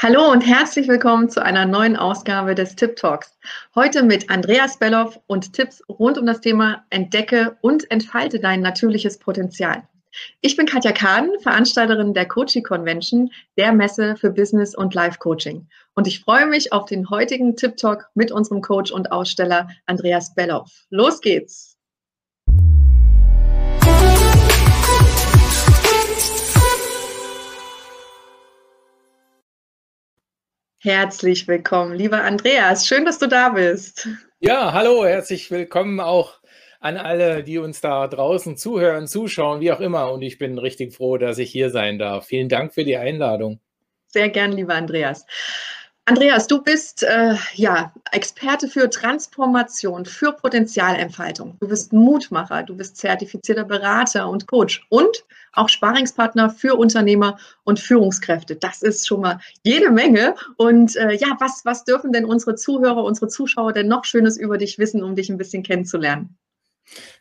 Hallo und herzlich willkommen zu einer neuen Ausgabe des Tip Talks. Heute mit Andreas Belloff und Tipps rund um das Thema Entdecke und entfalte dein natürliches Potenzial. Ich bin Katja Kahn, Veranstalterin der Coaching Convention, der Messe für Business und Life Coaching. Und ich freue mich auf den heutigen Tip Talk mit unserem Coach und Aussteller Andreas Belloff. Los geht's! Herzlich willkommen, lieber Andreas. Schön, dass du da bist. Ja, hallo, herzlich willkommen auch an alle, die uns da draußen zuhören, zuschauen, wie auch immer. Und ich bin richtig froh, dass ich hier sein darf. Vielen Dank für die Einladung. Sehr gern, lieber Andreas. Andreas, du bist äh, ja Experte für Transformation, für Potenzialentfaltung. Du bist Mutmacher, du bist zertifizierter Berater und Coach und auch Sparingspartner für Unternehmer und Führungskräfte. Das ist schon mal jede Menge. Und äh, ja, was, was dürfen denn unsere Zuhörer, unsere Zuschauer denn noch Schönes über dich wissen, um dich ein bisschen kennenzulernen?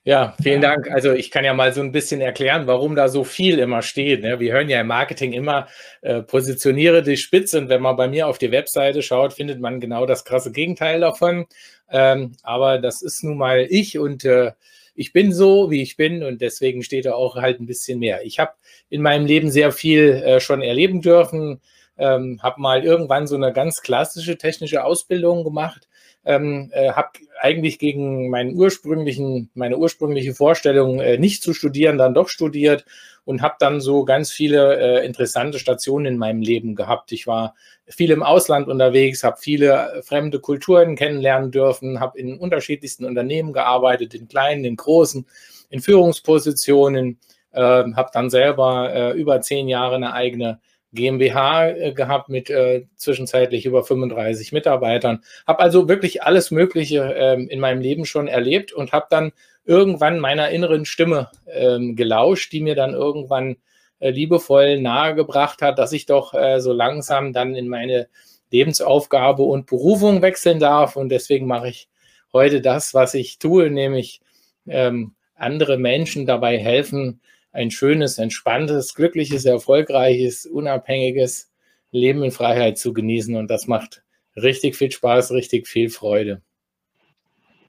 Ja, vielen Dank. Also ich kann ja mal so ein bisschen erklären, warum da so viel immer steht. Ne? Wir hören ja im Marketing immer, äh, positioniere dich spitz und wenn man bei mir auf die Webseite schaut, findet man genau das krasse Gegenteil davon. Ähm, aber das ist nun mal ich und äh, ich bin so, wie ich bin und deswegen steht da auch halt ein bisschen mehr. Ich habe in meinem Leben sehr viel äh, schon erleben dürfen, ähm, habe mal irgendwann so eine ganz klassische technische Ausbildung gemacht ähm, äh, habe eigentlich gegen meinen ursprünglichen, meine ursprüngliche Vorstellung, äh, nicht zu studieren, dann doch studiert und habe dann so ganz viele äh, interessante Stationen in meinem Leben gehabt. Ich war viel im Ausland unterwegs, habe viele fremde Kulturen kennenlernen dürfen, habe in unterschiedlichsten Unternehmen gearbeitet, in kleinen, in großen, in Führungspositionen, äh, habe dann selber äh, über zehn Jahre eine eigene GmbH äh, gehabt mit äh, zwischenzeitlich über 35 Mitarbeitern. Habe also wirklich alles Mögliche ähm, in meinem Leben schon erlebt und habe dann irgendwann meiner inneren Stimme ähm, gelauscht, die mir dann irgendwann äh, liebevoll nahegebracht hat, dass ich doch äh, so langsam dann in meine Lebensaufgabe und Berufung wechseln darf. Und deswegen mache ich heute das, was ich tue, nämlich ähm, andere Menschen dabei helfen, ein schönes, entspanntes, glückliches, erfolgreiches, unabhängiges Leben in Freiheit zu genießen. Und das macht richtig viel Spaß, richtig viel Freude.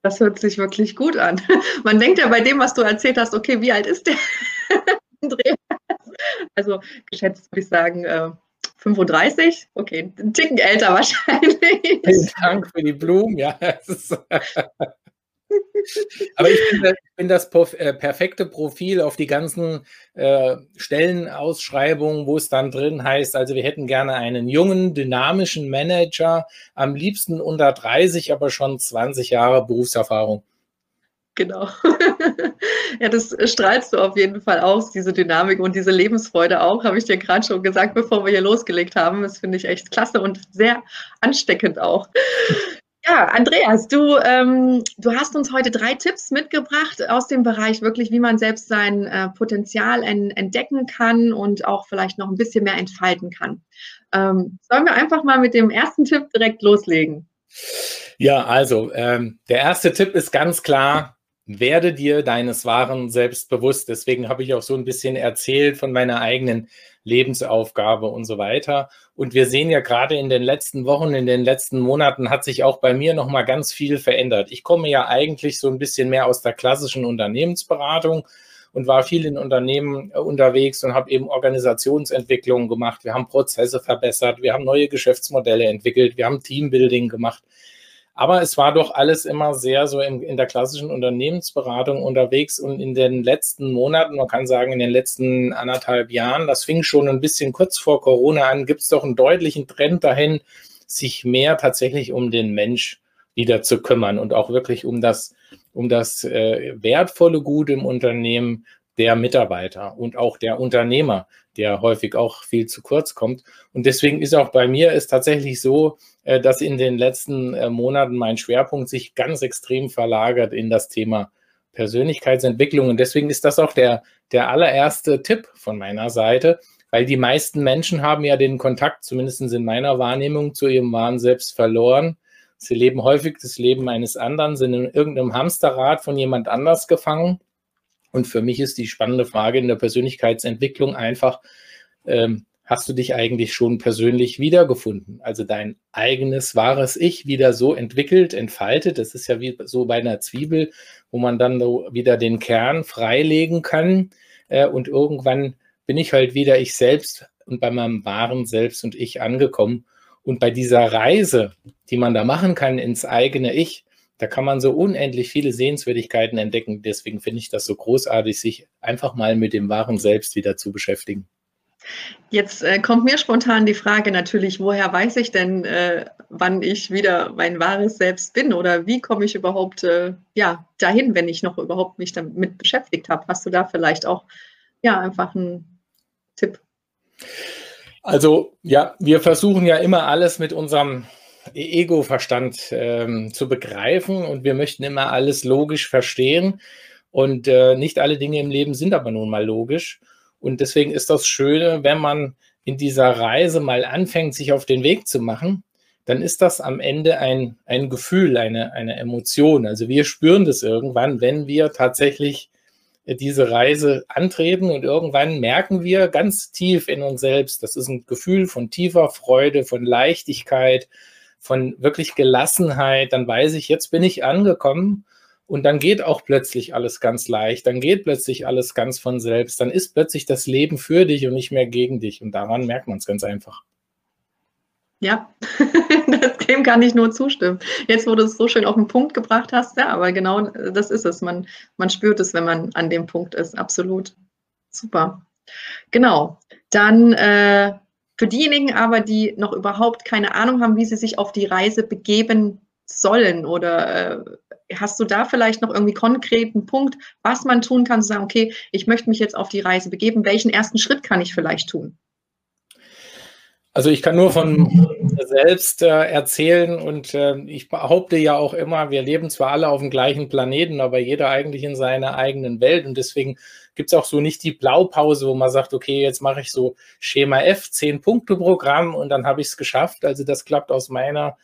Das hört sich wirklich gut an. Man denkt ja bei dem, was du erzählt hast, okay, wie alt ist der? Also geschätzt würde ich sagen, 35, äh, okay, ein Ticken älter wahrscheinlich. Vielen Dank für die Blumen, ja. Aber ich bin, das äh, perfekte Profil auf die ganzen äh, Stellenausschreibungen, wo es dann drin heißt, also wir hätten gerne einen jungen, dynamischen Manager, am liebsten unter 30, aber schon 20 Jahre Berufserfahrung. Genau. ja, das strahlst du auf jeden Fall aus, diese Dynamik und diese Lebensfreude auch, habe ich dir gerade schon gesagt, bevor wir hier losgelegt haben. Das finde ich echt klasse und sehr ansteckend auch. Ja, Andreas, du, ähm, du hast uns heute drei Tipps mitgebracht aus dem Bereich wirklich, wie man selbst sein äh, Potenzial en entdecken kann und auch vielleicht noch ein bisschen mehr entfalten kann. Ähm, sollen wir einfach mal mit dem ersten Tipp direkt loslegen? Ja, also ähm, der erste Tipp ist ganz klar, werde dir deines Wahren selbst bewusst. Deswegen habe ich auch so ein bisschen erzählt von meiner eigenen Lebensaufgabe und so weiter. Und wir sehen ja gerade in den letzten Wochen, in den letzten Monaten hat sich auch bei mir noch mal ganz viel verändert. Ich komme ja eigentlich so ein bisschen mehr aus der klassischen Unternehmensberatung und war viel in Unternehmen äh, unterwegs und habe eben Organisationsentwicklungen gemacht. Wir haben Prozesse verbessert, wir haben neue Geschäftsmodelle entwickelt, wir haben Teambuilding gemacht. Aber es war doch alles immer sehr so in, in, der klassischen Unternehmensberatung unterwegs und in den letzten Monaten, man kann sagen in den letzten anderthalb Jahren, das fing schon ein bisschen kurz vor Corona an, gibt es doch einen deutlichen Trend dahin, sich mehr tatsächlich um den Mensch wieder zu kümmern und auch wirklich um das, um das äh, wertvolle Gut im Unternehmen der Mitarbeiter und auch der Unternehmer, der häufig auch viel zu kurz kommt. Und deswegen ist auch bei mir es tatsächlich so, äh, dass in den letzten äh, Monaten mein Schwerpunkt sich ganz extrem verlagert in das Thema Persönlichkeitsentwicklung. Und deswegen ist das auch der, der allererste Tipp von meiner Seite, weil die meisten Menschen haben ja den Kontakt, zumindest in meiner Wahrnehmung, zu ihrem wahren Selbst verloren. Sie leben häufig das Leben eines anderen, sind in irgendeinem Hamsterrad von jemand anders gefangen und für mich ist die spannende Frage in der Persönlichkeitsentwicklung einfach, ähm, hast du dich eigentlich schon persönlich wiedergefunden? Also dein eigenes wahres Ich wieder so entwickelt, entfaltet. Das ist ja wie so bei einer Zwiebel, wo man dann so wieder den Kern freilegen kann. Äh, und irgendwann bin ich halt wieder ich selbst und bei meinem wahren Selbst und Ich angekommen. Und bei dieser Reise, die man da machen kann ins eigene Ich, da kann man so unendlich viele Sehenswürdigkeiten entdecken. Deswegen finde ich das so großartig, sich einfach mal mit dem wahren Selbst wieder zu beschäftigen. Jetzt äh, kommt mir spontan die Frage natürlich, woher weiß ich denn, äh, wann ich wieder mein wahres Selbst bin oder wie komme ich überhaupt äh, ja, dahin, wenn ich noch überhaupt mich damit beschäftigt habe? Hast du da vielleicht auch ja, einfach einen Tipp? Also ja, wir versuchen ja immer alles mit unserem Ego-Verstand ähm, zu begreifen und wir möchten immer alles logisch verstehen. Und äh, nicht alle Dinge im Leben sind aber nun mal logisch. Und deswegen ist das Schöne, wenn man in dieser Reise mal anfängt, sich auf den Weg zu machen, dann ist das am Ende ein, ein Gefühl, eine, eine Emotion. Also wir spüren das irgendwann, wenn wir tatsächlich diese Reise antreten und irgendwann merken wir ganz tief in uns selbst, das ist ein Gefühl von tiefer Freude, von Leichtigkeit, von wirklich Gelassenheit, dann weiß ich, jetzt bin ich angekommen und dann geht auch plötzlich alles ganz leicht, dann geht plötzlich alles ganz von selbst, dann ist plötzlich das Leben für dich und nicht mehr gegen dich. Und daran merkt man es ganz einfach. Ja, dem kann ich nur zustimmen. Jetzt, wo du es so schön auf den Punkt gebracht hast, ja, aber genau das ist es. Man, man spürt es, wenn man an dem Punkt ist. Absolut. Super. Genau. Dann äh, für diejenigen aber, die noch überhaupt keine Ahnung haben, wie sie sich auf die Reise begeben sollen oder äh, hast du da vielleicht noch irgendwie konkreten Punkt, was man tun kann, zu sagen, okay, ich möchte mich jetzt auf die Reise begeben, welchen ersten Schritt kann ich vielleicht tun? Also ich kann nur von selbst äh, erzählen und äh, ich behaupte ja auch immer, wir leben zwar alle auf dem gleichen Planeten, aber jeder eigentlich in seiner eigenen Welt und deswegen gibt es auch so nicht die Blaupause, wo man sagt, okay, jetzt mache ich so Schema F, 10-Punkte-Programm und dann habe ich es geschafft. Also das klappt aus meiner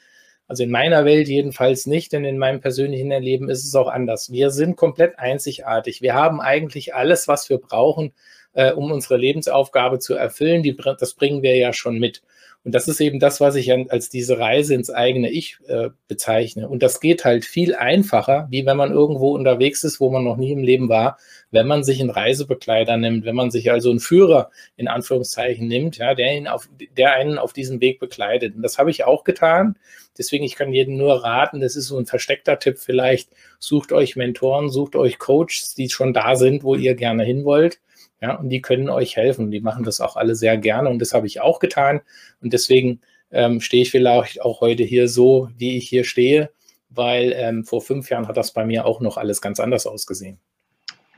also in meiner Welt jedenfalls nicht, denn in meinem persönlichen Erleben ist es auch anders. Wir sind komplett einzigartig. Wir haben eigentlich alles, was wir brauchen, äh, um unsere Lebensaufgabe zu erfüllen. Die, das bringen wir ja schon mit. Und das ist eben das, was ich als diese Reise ins eigene Ich äh, bezeichne. Und das geht halt viel einfacher, wie wenn man irgendwo unterwegs ist, wo man noch nie im Leben war, wenn man sich einen Reisebegleiter nimmt, wenn man sich also einen Führer in Anführungszeichen nimmt, ja, der, ihn auf, der einen auf diesem Weg begleitet. Und das habe ich auch getan. Deswegen, ich kann jedem nur raten, das ist so ein versteckter Tipp vielleicht, sucht euch Mentoren, sucht euch Coaches, die schon da sind, wo ihr gerne hin wollt ja, und die können euch helfen. Die machen das auch alle sehr gerne und das habe ich auch getan. Und deswegen ähm, stehe ich vielleicht auch heute hier so, wie ich hier stehe, weil ähm, vor fünf Jahren hat das bei mir auch noch alles ganz anders ausgesehen.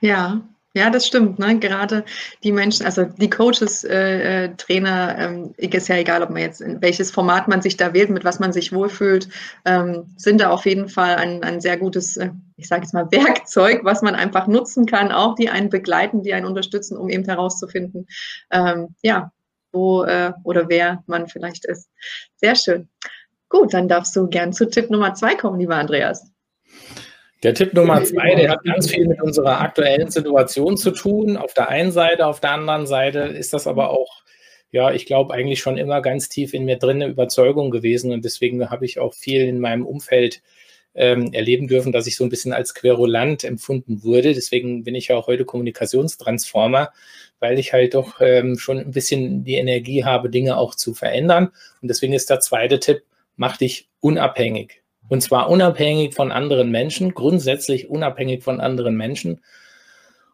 Ja, ja, das stimmt. Ne? Gerade die Menschen, also die Coaches, äh, äh, Trainer, ähm, ist ja egal, ob man jetzt in welches Format man sich da wählt, mit was man sich wohlfühlt, ähm, sind da auf jeden Fall ein, ein sehr gutes, äh, ich sage jetzt mal, Werkzeug, was man einfach nutzen kann, auch die einen begleiten, die einen unterstützen, um eben herauszufinden, ähm, ja, wo äh, oder wer man vielleicht ist. Sehr schön. Gut, dann darfst du gern zu Tipp Nummer zwei kommen, lieber Andreas. Der Tipp Nummer zwei, der hat ganz viel mit unserer aktuellen Situation zu tun. Auf der einen Seite, auf der anderen Seite ist das aber auch, ja, ich glaube, eigentlich schon immer ganz tief in mir drin eine Überzeugung gewesen. Und deswegen habe ich auch viel in meinem Umfeld ähm, erleben dürfen, dass ich so ein bisschen als Querulant empfunden wurde. Deswegen bin ich ja auch heute Kommunikationstransformer, weil ich halt doch ähm, schon ein bisschen die Energie habe, Dinge auch zu verändern. Und deswegen ist der zweite Tipp, mach dich unabhängig. Und zwar unabhängig von anderen Menschen, grundsätzlich unabhängig von anderen Menschen.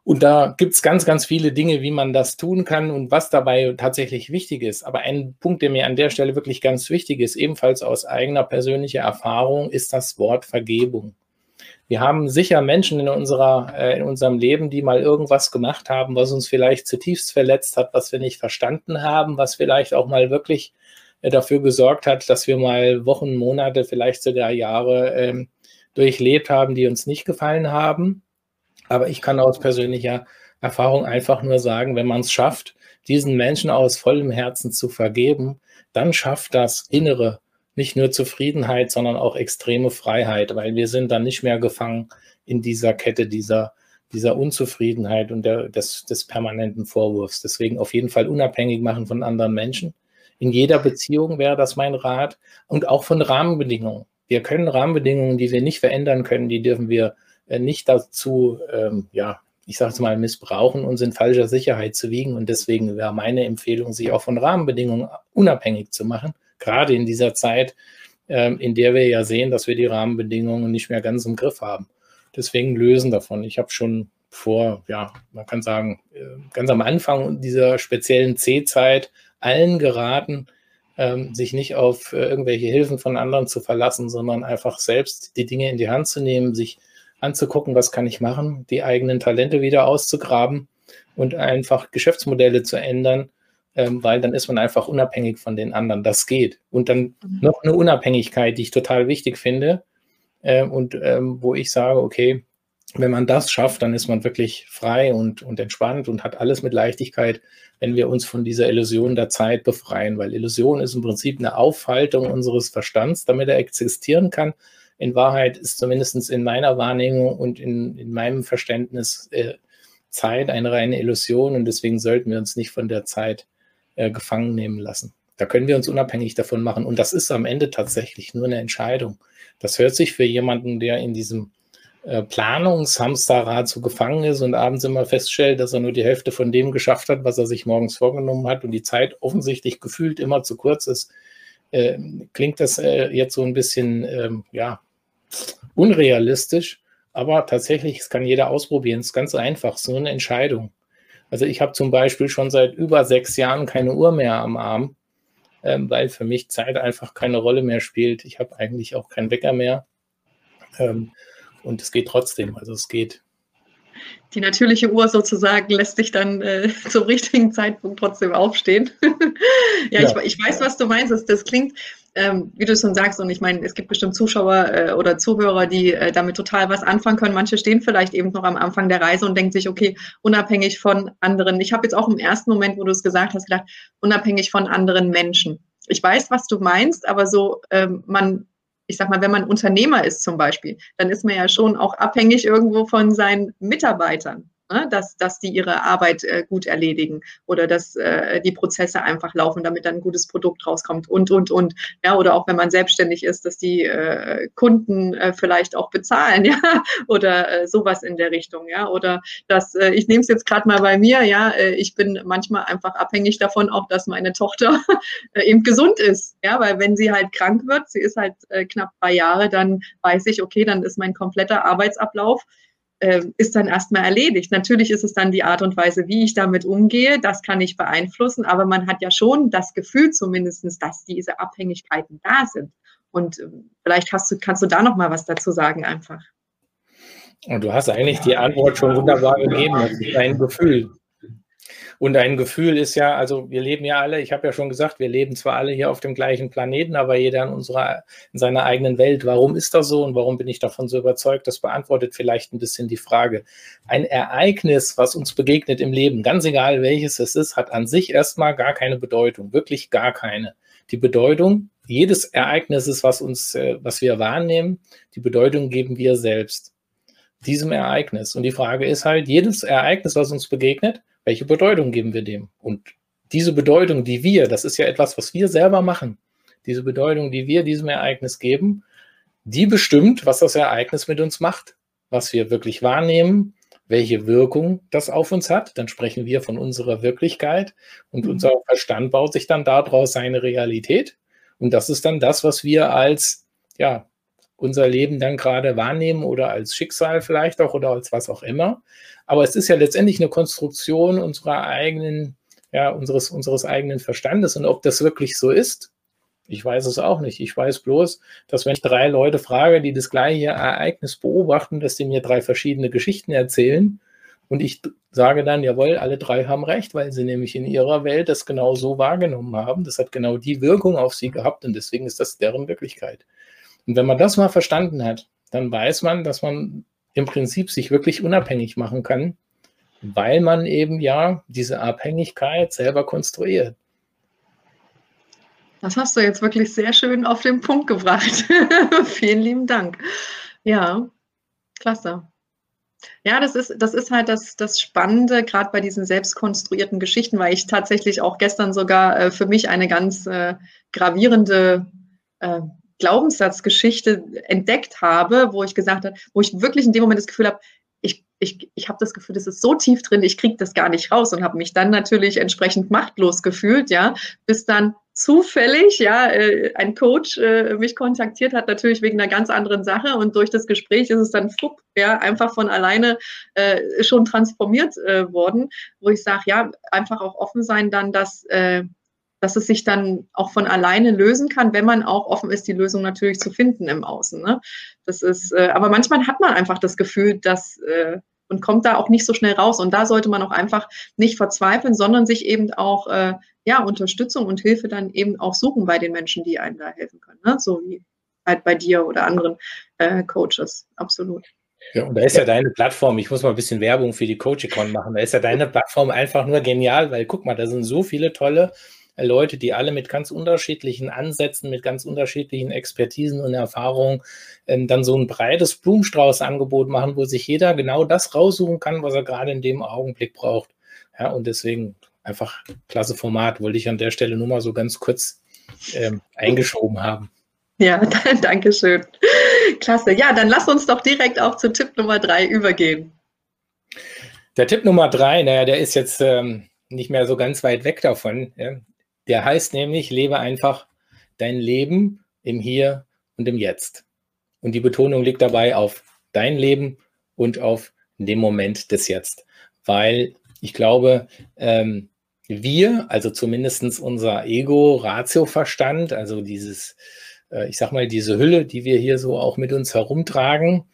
Und da gibt es ganz, ganz viele Dinge, wie man das tun kann und was dabei tatsächlich wichtig ist. Aber ein Punkt, der mir an der Stelle wirklich ganz wichtig ist, ebenfalls aus eigener persönlicher Erfahrung, ist das Wort Vergebung. Wir haben sicher Menschen in, unserer, äh, in unserem Leben, die mal irgendwas gemacht haben, was uns vielleicht zutiefst verletzt hat, was wir nicht verstanden haben, was vielleicht auch mal wirklich dafür gesorgt hat, dass wir mal Wochen, Monate, vielleicht sogar Jahre ähm, durchlebt haben, die uns nicht gefallen haben. Aber ich kann aus persönlicher Erfahrung einfach nur sagen, wenn man es schafft, diesen Menschen aus vollem Herzen zu vergeben, dann schafft das innere nicht nur Zufriedenheit, sondern auch extreme Freiheit, weil wir sind dann nicht mehr gefangen in dieser Kette dieser dieser Unzufriedenheit und der, des, des permanenten Vorwurfs. Deswegen auf jeden Fall unabhängig machen von anderen Menschen. In jeder Beziehung wäre das mein Rat und auch von Rahmenbedingungen. Wir können Rahmenbedingungen, die wir nicht verändern können, die dürfen wir nicht dazu, ähm, ja, ich sage es mal, missbrauchen, uns in falscher Sicherheit zu wiegen. Und deswegen wäre meine Empfehlung, sich auch von Rahmenbedingungen unabhängig zu machen, gerade in dieser Zeit, ähm, in der wir ja sehen, dass wir die Rahmenbedingungen nicht mehr ganz im Griff haben. Deswegen lösen davon. Ich habe schon vor, ja, man kann sagen, äh, ganz am Anfang dieser speziellen C-Zeit allen geraten, ähm, sich nicht auf äh, irgendwelche Hilfen von anderen zu verlassen, sondern einfach selbst die Dinge in die Hand zu nehmen, sich anzugucken, was kann ich machen, die eigenen Talente wieder auszugraben und einfach Geschäftsmodelle zu ändern, ähm, weil dann ist man einfach unabhängig von den anderen. Das geht. Und dann mhm. noch eine Unabhängigkeit, die ich total wichtig finde äh, und ähm, wo ich sage, okay, wenn man das schafft, dann ist man wirklich frei und, und entspannt und hat alles mit Leichtigkeit, wenn wir uns von dieser Illusion der Zeit befreien, weil Illusion ist im Prinzip eine Aufhaltung unseres Verstands, damit er existieren kann. In Wahrheit ist zumindest in meiner Wahrnehmung und in, in meinem Verständnis äh, Zeit eine reine Illusion und deswegen sollten wir uns nicht von der Zeit äh, gefangen nehmen lassen. Da können wir uns unabhängig davon machen. Und das ist am Ende tatsächlich nur eine Entscheidung. Das hört sich für jemanden, der in diesem äh, Planungshamsterrad so gefangen ist und abends immer feststellt, dass er nur die Hälfte von dem geschafft hat, was er sich morgens vorgenommen hat und die Zeit offensichtlich gefühlt immer zu kurz ist, äh, klingt das äh, jetzt so ein bisschen, ähm, ja, unrealistisch. Aber tatsächlich, es kann jeder ausprobieren. Es ist ganz einfach, so eine Entscheidung. Also ich habe zum Beispiel schon seit über sechs Jahren keine Uhr mehr am Arm, ähm, weil für mich Zeit einfach keine Rolle mehr spielt. Ich habe eigentlich auch keinen Wecker mehr. Ähm, und es geht trotzdem. Also es geht. Die natürliche Uhr sozusagen lässt sich dann äh, zum richtigen Zeitpunkt trotzdem aufstehen. ja, ja. Ich, ich, weiß, was du meinst. Das, das klingt ähm, wie du schon sagst, und ich meine, es gibt bestimmt Zuschauer äh, oder Zuhörer, die äh, damit total was anfangen können. Manche stehen vielleicht eben noch am Anfang der Reise und denken sich, okay, unabhängig von anderen. Ich habe jetzt auch im ersten Moment, wo du es gesagt hast, gedacht, unabhängig von anderen Menschen. Ich weiß, was du meinst, aber so, ähm, man, ich sag mal, wenn man Unternehmer ist zum Beispiel, dann ist man ja schon auch abhängig irgendwo von seinen Mitarbeitern ne? dass, dass die ihre Arbeit äh, gut erledigen oder dass äh, die Prozesse einfach laufen, damit dann ein gutes Produkt rauskommt und, und, und. Ja, oder auch wenn man selbstständig ist, dass die äh, Kunden äh, vielleicht auch bezahlen, ja, oder äh, sowas in der Richtung, ja, oder dass, äh, ich nehme es jetzt gerade mal bei mir, ja, äh, ich bin manchmal einfach abhängig davon auch, dass meine Tochter äh, eben gesund ist, ja, weil wenn sie halt krank wird, sie ist halt äh, knapp drei Jahre, dann weiß ich, okay, dann ist mein kompletter Arbeitsablauf äh, ist dann erstmal erledigt. Natürlich ist es dann die Art und Weise, wie ich damit umgehe, das kann ich beeinflussen, aber man hat ja schon das Gefühl zumindest, dass diese Abhängigkeiten da sind. Und äh, vielleicht hast du, kannst du da noch mal was dazu sagen einfach. Und du hast eigentlich die Antwort schon wunderbar gegeben. Das ist ein Gefühl. Und ein Gefühl ist ja, also wir leben ja alle, ich habe ja schon gesagt, wir leben zwar alle hier auf dem gleichen Planeten, aber jeder in unserer, in seiner eigenen Welt. Warum ist das so und warum bin ich davon so überzeugt? Das beantwortet vielleicht ein bisschen die Frage. Ein Ereignis, was uns begegnet im Leben, ganz egal welches es ist, hat an sich erstmal gar keine Bedeutung, wirklich gar keine. Die Bedeutung jedes Ereignisses, was uns, äh, was wir wahrnehmen, die Bedeutung geben wir selbst diesem Ereignis. Und die Frage ist halt, jedes Ereignis, was uns begegnet, welche Bedeutung geben wir dem? Und diese Bedeutung, die wir, das ist ja etwas, was wir selber machen, diese Bedeutung, die wir diesem Ereignis geben, die bestimmt, was das Ereignis mit uns macht, was wir wirklich wahrnehmen, welche Wirkung das auf uns hat. Dann sprechen wir von unserer Wirklichkeit und mhm. unser Verstand baut sich dann daraus seine Realität. Und das ist dann das, was wir als, ja, unser Leben dann gerade wahrnehmen oder als Schicksal vielleicht auch oder als was auch immer. Aber es ist ja letztendlich eine Konstruktion unserer eigenen, ja, unseres, unseres eigenen Verstandes. Und ob das wirklich so ist, ich weiß es auch nicht. Ich weiß bloß, dass wenn ich drei Leute frage, die das gleiche Ereignis beobachten, dass die mir drei verschiedene Geschichten erzählen. Und ich sage dann, jawohl, alle drei haben recht, weil sie nämlich in ihrer Welt das genau so wahrgenommen haben. Das hat genau die Wirkung auf sie gehabt und deswegen ist das deren Wirklichkeit. Und wenn man das mal verstanden hat, dann weiß man, dass man im Prinzip sich wirklich unabhängig machen kann, weil man eben ja diese Abhängigkeit selber konstruiert. Das hast du jetzt wirklich sehr schön auf den Punkt gebracht. Vielen lieben Dank. Ja, klasse. Ja, das ist, das ist halt das, das Spannende, gerade bei diesen selbstkonstruierten Geschichten, weil ich tatsächlich auch gestern sogar äh, für mich eine ganz äh, gravierende äh, Glaubenssatzgeschichte entdeckt habe, wo ich gesagt habe, wo ich wirklich in dem Moment das Gefühl habe, ich, ich, ich habe das Gefühl, das ist so tief drin, ich kriege das gar nicht raus und habe mich dann natürlich entsprechend machtlos gefühlt, ja, bis dann zufällig, ja, äh, ein Coach äh, mich kontaktiert hat, natürlich wegen einer ganz anderen Sache und durch das Gespräch ist es dann fupp, ja, einfach von alleine äh, schon transformiert worden, wo ich sage, ja, einfach auch offen sein dann, dass, dass es sich dann auch von alleine lösen kann, wenn man auch offen ist, die Lösung natürlich zu finden im Außen. Ne? Das ist, äh, aber manchmal hat man einfach das Gefühl, dass äh, und kommt da auch nicht so schnell raus. Und da sollte man auch einfach nicht verzweifeln, sondern sich eben auch äh, ja, Unterstützung und Hilfe dann eben auch suchen bei den Menschen, die einem da helfen können. Ne? So wie halt bei dir oder anderen äh, Coaches. Absolut. Ja, und da ist ja deine Plattform, ich muss mal ein bisschen Werbung für die Coachicon machen, da ist ja deine Plattform einfach nur genial, weil guck mal, da sind so viele tolle Leute, die alle mit ganz unterschiedlichen Ansätzen, mit ganz unterschiedlichen Expertisen und Erfahrungen ähm, dann so ein breites Blumenstrauß-Angebot machen, wo sich jeder genau das raussuchen kann, was er gerade in dem Augenblick braucht. Ja, und deswegen einfach klasse Format, wollte ich an der Stelle nur mal so ganz kurz ähm, eingeschoben haben. Ja, danke schön. Klasse. Ja, dann lass uns doch direkt auch zu Tipp Nummer drei übergehen. Der Tipp Nummer drei, naja, der ist jetzt ähm, nicht mehr so ganz weit weg davon. Ja. Der heißt nämlich, lebe einfach dein Leben im Hier und im Jetzt. Und die Betonung liegt dabei auf dein Leben und auf dem Moment des Jetzt. Weil ich glaube, ähm, wir, also zumindest unser Ego, Ratio-Verstand, also dieses, äh, ich sag mal, diese Hülle, die wir hier so auch mit uns herumtragen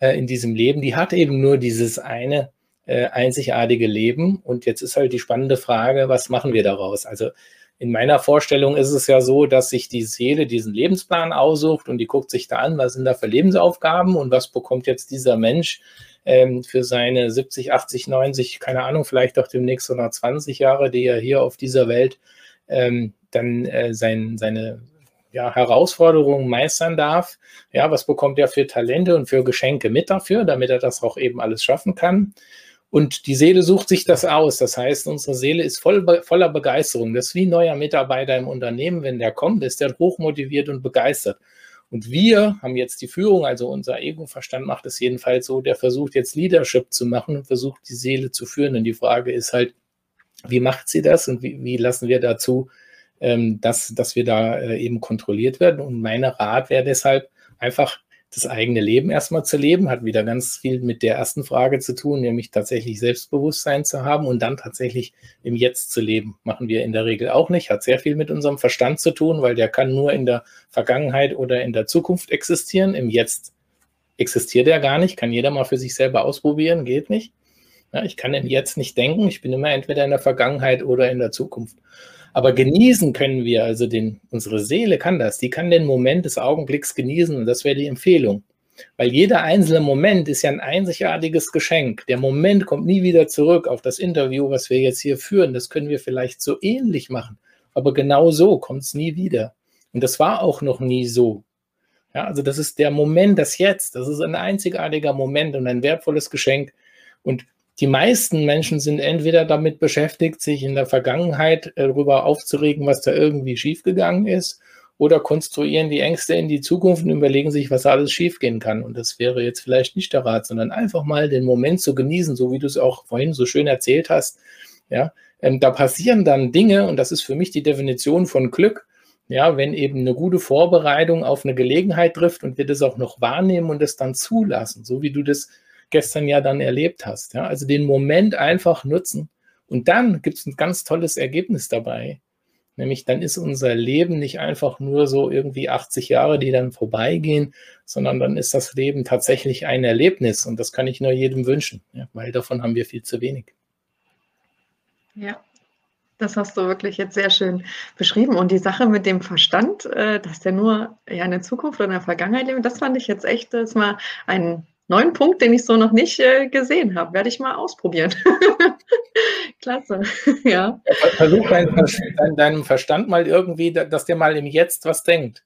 äh, in diesem Leben, die hat eben nur dieses eine äh, einzigartige Leben. Und jetzt ist halt die spannende Frage, was machen wir daraus? Also in meiner Vorstellung ist es ja so, dass sich die Seele diesen Lebensplan aussucht und die guckt sich da an, was sind da für Lebensaufgaben und was bekommt jetzt dieser Mensch ähm, für seine 70, 80, 90, keine Ahnung, vielleicht auch demnächst 120 Jahre, die er hier auf dieser Welt ähm, dann äh, sein, seine ja, Herausforderungen meistern darf. Ja, was bekommt er für Talente und für Geschenke mit dafür, damit er das auch eben alles schaffen kann? Und die Seele sucht sich das aus. Das heißt, unsere Seele ist voll, voller Begeisterung. Das ist wie ein neuer Mitarbeiter im Unternehmen. Wenn der kommt, ist der hochmotiviert und begeistert. Und wir haben jetzt die Führung, also unser Ego-Verstand macht es jedenfalls so, der versucht jetzt Leadership zu machen und versucht die Seele zu führen. Und die Frage ist halt, wie macht sie das und wie, wie lassen wir dazu, ähm, dass, dass wir da äh, eben kontrolliert werden? Und mein Rat wäre deshalb einfach das eigene Leben erstmal zu leben, hat wieder ganz viel mit der ersten Frage zu tun, nämlich tatsächlich Selbstbewusstsein zu haben und dann tatsächlich im Jetzt zu leben. Machen wir in der Regel auch nicht, hat sehr viel mit unserem Verstand zu tun, weil der kann nur in der Vergangenheit oder in der Zukunft existieren. Im Jetzt existiert er gar nicht, kann jeder mal für sich selber ausprobieren, geht nicht. Ja, ich kann im Jetzt nicht denken, ich bin immer entweder in der Vergangenheit oder in der Zukunft. Aber genießen können wir, also den, unsere Seele kann das, die kann den Moment des Augenblicks genießen und das wäre die Empfehlung. Weil jeder einzelne Moment ist ja ein einzigartiges Geschenk. Der Moment kommt nie wieder zurück auf das Interview, was wir jetzt hier führen. Das können wir vielleicht so ähnlich machen. Aber genau so kommt es nie wieder. Und das war auch noch nie so. Ja, also das ist der Moment, das Jetzt. Das ist ein einzigartiger Moment und ein wertvolles Geschenk. Und die meisten Menschen sind entweder damit beschäftigt, sich in der Vergangenheit äh, darüber aufzuregen, was da irgendwie schiefgegangen ist, oder konstruieren die Ängste in die Zukunft und überlegen sich, was alles schiefgehen kann. Und das wäre jetzt vielleicht nicht der Rat, sondern einfach mal den Moment zu genießen, so wie du es auch vorhin so schön erzählt hast. Ja, ähm, da passieren dann Dinge, und das ist für mich die Definition von Glück. Ja, wenn eben eine gute Vorbereitung auf eine Gelegenheit trifft und wir das auch noch wahrnehmen und es dann zulassen, so wie du das gestern ja dann erlebt hast. Ja? Also den Moment einfach nutzen. Und dann gibt es ein ganz tolles Ergebnis dabei. Nämlich dann ist unser Leben nicht einfach nur so irgendwie 80 Jahre, die dann vorbeigehen, sondern dann ist das Leben tatsächlich ein Erlebnis. Und das kann ich nur jedem wünschen, ja? weil davon haben wir viel zu wenig. Ja, das hast du wirklich jetzt sehr schön beschrieben. Und die Sache mit dem Verstand, äh, dass der nur ja, in der Zukunft oder in der Vergangenheit lebt, das fand ich jetzt echt das mal ein neuen Punkt, den ich so noch nicht äh, gesehen habe. Werde ich mal ausprobieren. Klasse, ja. Versuch dein, dein, deinem Verstand mal irgendwie, dass der mal im Jetzt was denkt.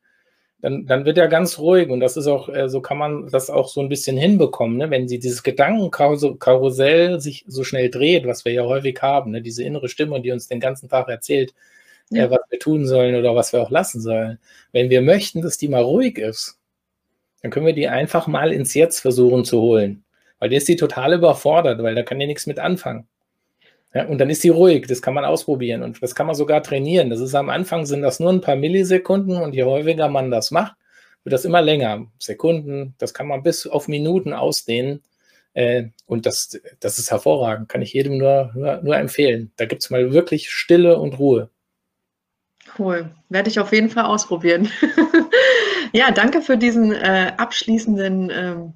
dann, dann wird er ganz ruhig und das ist auch, äh, so kann man das auch so ein bisschen hinbekommen, ne? wenn sie dieses Gedankenkarussell sich so schnell dreht, was wir ja häufig haben, ne? diese innere Stimme, die uns den ganzen Tag erzählt, äh, ja. äh, was wir tun sollen oder was wir auch lassen sollen. Wenn wir möchten, dass die mal ruhig ist, dann können wir die einfach mal ins Jetzt versuchen zu holen, weil die ist die total überfordert, weil da kann die nichts mit anfangen. Ja, und dann ist sie ruhig, das kann man ausprobieren und das kann man sogar trainieren. Das ist am Anfang sind das nur ein paar Millisekunden und je häufiger man das macht, wird das immer länger. Sekunden, das kann man bis auf Minuten ausdehnen. Äh, und das, das ist hervorragend, kann ich jedem nur, nur, nur empfehlen. Da gibt es mal wirklich Stille und Ruhe. Cool, werde ich auf jeden Fall ausprobieren. ja, danke für diesen äh, abschließenden ähm,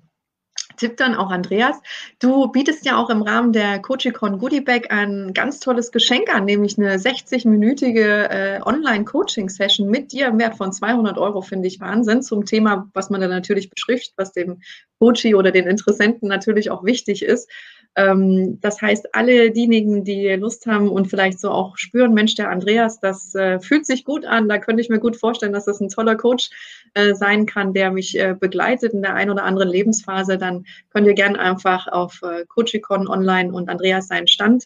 Tipp dann auch Andreas. Du bietest ja auch im Rahmen der Coachicon Goodie Bag ein ganz tolles Geschenk an, nämlich eine 60-minütige äh, Online-Coaching-Session mit dir im Wert von 200 Euro, finde ich Wahnsinn, zum Thema, was man da natürlich bespricht, was dem Coachie oder den Interessenten natürlich auch wichtig ist. Ähm, das heißt, alle diejenigen, die Lust haben und vielleicht so auch spüren, Mensch, der Andreas, das äh, fühlt sich gut an, da könnte ich mir gut vorstellen, dass das ein toller Coach äh, sein kann, der mich äh, begleitet in der einen oder anderen Lebensphase, dann könnt ihr gerne einfach auf äh, Coachicon online und Andreas seinen Stand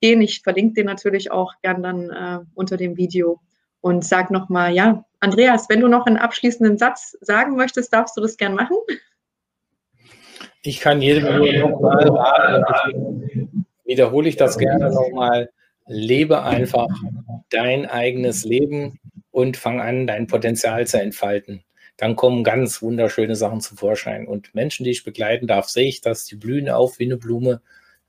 gehen. Ich verlinke den natürlich auch gern dann äh, unter dem Video und sag nochmal, ja, Andreas, wenn du noch einen abschließenden Satz sagen möchtest, darfst du das gern machen. Ich kann jedem nur nochmal wiederhole ich das gerne nochmal. Lebe einfach dein eigenes Leben und fang an, dein Potenzial zu entfalten. Dann kommen ganz wunderschöne Sachen zum Vorschein. Und Menschen, die ich begleiten darf, sehe ich das, die blühen auf wie eine Blume.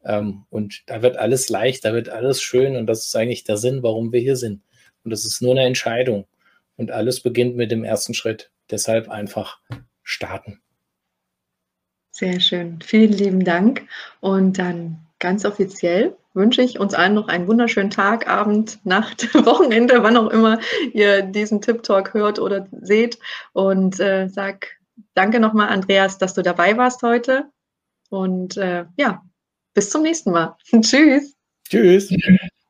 Ähm, und da wird alles leicht, da wird alles schön. Und das ist eigentlich der Sinn, warum wir hier sind. Und das ist nur eine Entscheidung. Und alles beginnt mit dem ersten Schritt. Deshalb einfach starten. Sehr schön. Vielen lieben Dank. Und dann ganz offiziell wünsche ich uns allen noch einen wunderschönen Tag, Abend, Nacht, Wochenende, wann auch immer ihr diesen Tip Talk hört oder seht. Und äh, sag danke nochmal, Andreas, dass du dabei warst heute. Und äh, ja, bis zum nächsten Mal. Tschüss. Tschüss.